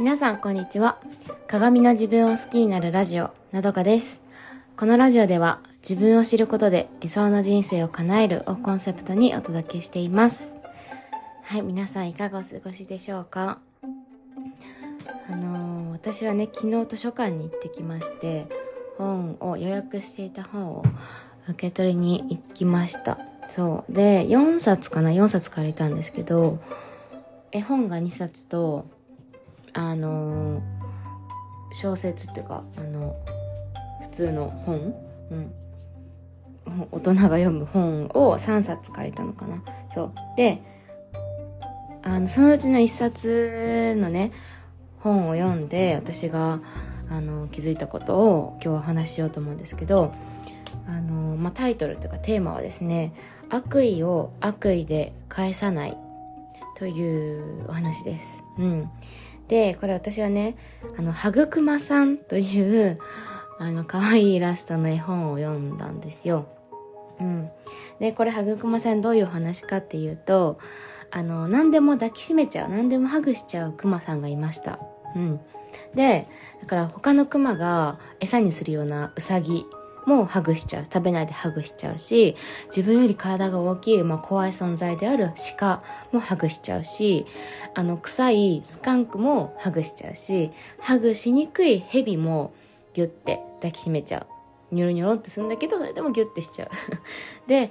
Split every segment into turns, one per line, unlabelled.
皆さんこんにちは。鏡の自分を好きになるラジオなどかです。このラジオでは自分を知ることで理想の人生を叶えるをコンセプトにお届けしています。はい皆さんいかがお過ごしでしょうか？あのー、私はね昨日図書館に行ってきまして本を予約していた本を受け取りに行きました。そう。で4冊かな？4冊借りたんですけど絵本が2冊とあの、小説っていうかあの普通の本、うん、大人が読む本を3冊借りたのかな。そう。であのそのうちの1冊のね本を読んで私があの気づいたことを今日はお話ししようと思うんですけどあの、まあ、タイトルというかテーマはですね悪意を悪意で返さない。というお話です。うん。で、これ私はね、あの、はぐくまさんという、あの、可愛いイラストの絵本を読んだんですよ。うん。で、これ、はぐくまさんどういうお話かっていうと、あの、何でも抱きしめちゃう、何でもハグしちゃうクマさんがいました。うん。で、だから他のクマが餌にするようなウサギもハグしちゃう。食べないでハグしちゃうし、自分より体が大きい、まあ、怖い存在である鹿もハグしちゃうし、あの、臭いスカンクもハグしちゃうし、ハグしにくいヘビもギュッて抱きしめちゃう。ニョロニョロってするんだけど、それでもギュッてしちゃう。で、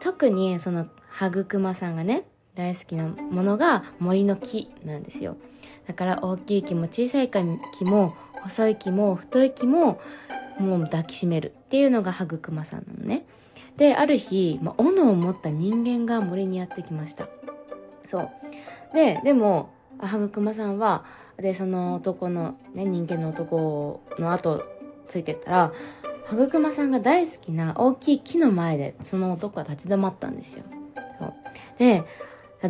特にそのハグクマさんがね、大好きなものが森の木なんですよ。だから大きい木も小さい木も細い木も太い木ももう抱きしめるっていうのがハグクマさんなのね。で、ある日、まあ、斧を持った人間が森にやってきました。そう。で、でも、ハグクマさんは、で、その男の、ね、人間の男の後ついてったら、ハグクマさんが大好きな大きい木の前で、その男は立ち止まったんですよ。そう。で、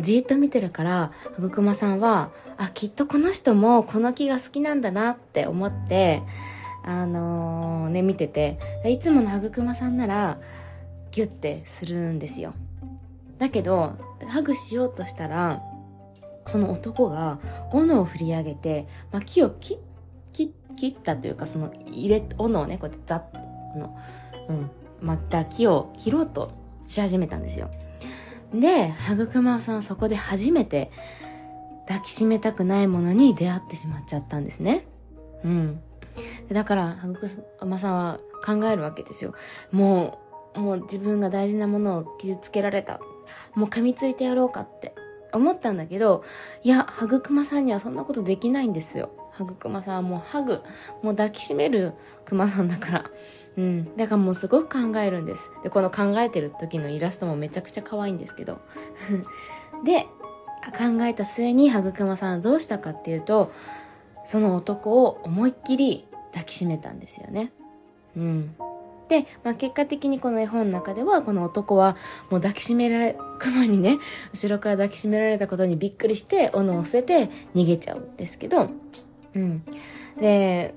じーっと見てるから、ハグクマさんは、あ、きっとこの人もこの木が好きなんだなって思って、あのー、ね、見てて、いつものハグクマさんなら、ギュッてするんですよ。だけど、ハグしようとしたら、その男が斧を振り上げて、まあ、木を切切切ったというか、その入れ、斧をね、こうやってザッこの、うん、また木を切ろうとし始めたんですよ。で、ハグクマさんはそこで初めて抱きしめたくないものに出会ってしまっちゃったんですね。うん。だから、はぐくまさんは考えるわけですよ。もう、もう自分が大事なものを傷つけられた。もう噛みついてやろうかって思ったんだけど、いや、はぐくまさんにはそんなことできないんですよ。はぐくまさんはもうハグ、もう抱きしめるくまさんだから。うん。だからもうすごく考えるんです。で、この考えてる時のイラストもめちゃくちゃ可愛いんですけど。で、考えた末にはぐくまさんはどうしたかっていうと、その男を思いっきり抱きしめたんですよね。うん。で、まあ、結果的にこの絵本の中では、この男はもう抱きしめられ、熊にね、後ろから抱きしめられたことにびっくりして、斧を捨てて逃げちゃうんですけど、うん。で、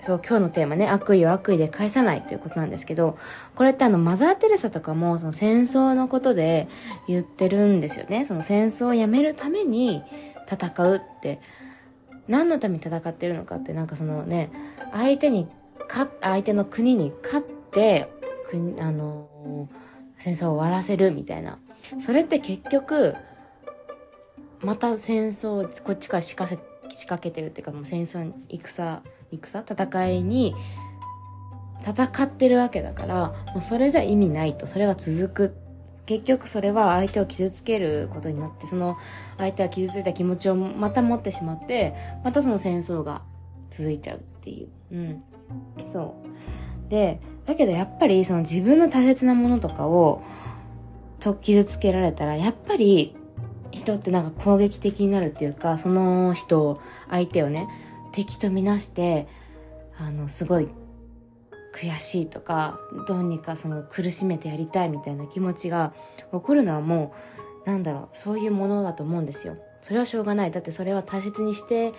そう、今日のテーマね、悪意を悪意で返さないということなんですけど、これってあの、マザー・テレサとかも、その戦争のことで言ってるんですよね。その戦争をやめるために戦うって何のために戦ってるのかってなんかそのね相手に勝相手の国に勝って国あの戦争を終わらせるみたいな。それって結局また戦争こっちから仕掛け仕掛けてるっていうかもう戦争戦戦戦いに戦ってるわけだからもうそれじゃ意味ないと。それが続く結局それは相手を傷つけることになってその相手は傷ついた気持ちをまた持ってしまってまたその戦争が続いちゃうっていう。うん。そう。でだけどやっぱりその自分の大切なものとかをと傷つけられたらやっぱり人ってなんか攻撃的になるっていうかその人を相手をね敵とみなしてあのすごい悔しいとかどうにかその苦しめてやりたいみたいな気持ちが起こるのはもうなんだろうそういうものだと思うんですよ。それはしょうがない。だってそれは大切にして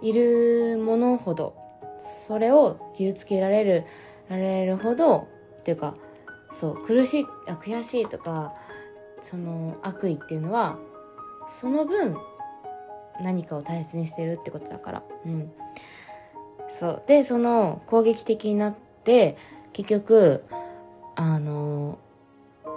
いるものほどそれを傷つけられるられるほどっていうかそう苦しいあ悔しいとかその悪意っていうのはその分何かを大切にしてるってことだから。うん。そう。でその攻撃的になって結局あの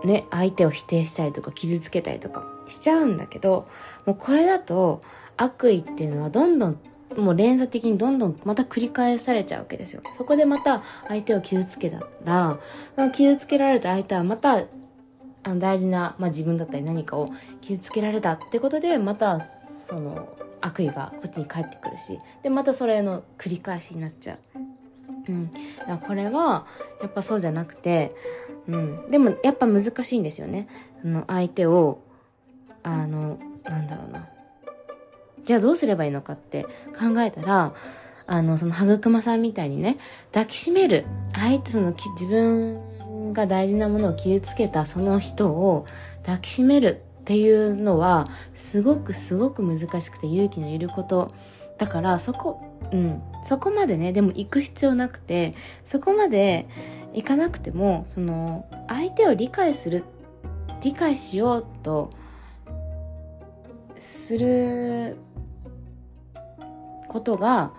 ね相手を否定したりとか傷つけたりとかしちゃうんだけどもうこれだと悪意っていうのはどんどんもう連鎖的にどんどんまた繰り返されちゃうわけですよ。そこでまた相手を傷つけたら、傷つけられた相手はまたあの大事な、まあ、自分だったり何かを傷つけられたってことで、またその悪意がこっちに返ってくるし、で、またそれの繰り返しになっちゃう。うん。これは、やっぱそうじゃなくて、うん。でも、やっぱ難しいんですよね。の相手を、あの、なんだろうな。じゃあどうすればいいのかって考えたら、あの、その、はぐまさんみたいにね、抱きしめる。相手、その、自分が大事なものを傷つけたその人を抱きしめるっていうのは、すごくすごく難しくて勇気のいること。だから、そこ、うん、そこまでね、でも行く必要なくて、そこまで行かなくても、その、相手を理解する、理解しようと、することが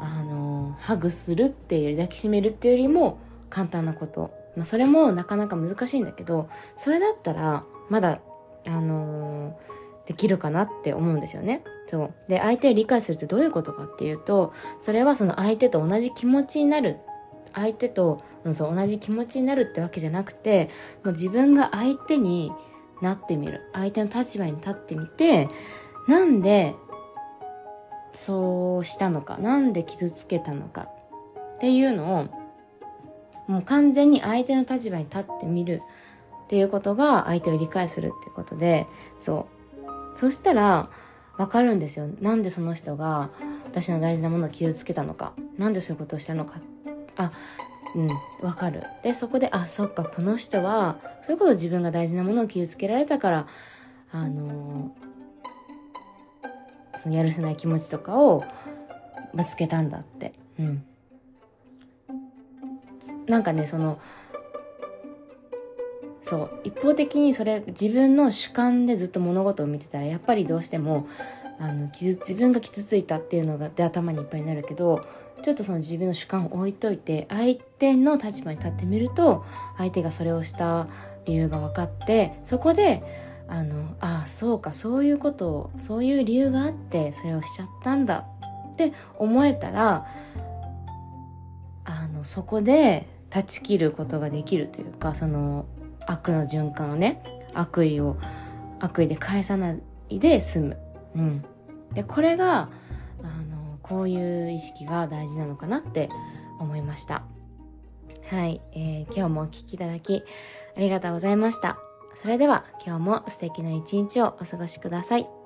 あのハグするっていう抱きしめるっていうよりも簡単なこと、まあ、それもなかなか難しいんだけどそれだったらまだあのできるかなって思うんですよね。そう。で、相手を理解するってどういうことかっていうと、それはその相手と同じ気持ちになる。相手と、うん、そう同じ気持ちになるってわけじゃなくて、もう自分が相手になってみる。相手の立場に立ってみて、なんでそうしたのか、なんで傷つけたのかっていうのを、もう完全に相手の立場に立ってみるっていうことが相手を理解するっていうことで、そう。そしたら、わかるんですよ。なんでその人が私の大事なものを傷つけたのか。なんでそういうことをしたのか。あ、うん、わかる。で、そこで、あ、そっか、この人は、そういうこと自分が大事なものを傷つけられたから、あのーそのやるせない気持ちとかをぶつけたんだって。うん。なんかね、その、そう、一方的にそれ、自分の主観でずっと物事を見てたら、やっぱりどうしても、あの、傷、自分が傷ついたっていうのが、で頭にいっぱいになるけど、ちょっとその自分の主観を置いといて、相手の立場に立ってみると、相手がそれをした理由が分かって、そこで、あのああそうかそういうことをそういう理由があってそれをしちゃったんだって思えたらあのそこで断ち切ることができるというかその悪の循環をね悪意を悪意で返さないで済む。うん、でこれがあのこういう意識が大事なのかなって思いました。はい、えー、今日もお聴きいただきありがとうございました。それでは今日も素敵な一日をお過ごしください。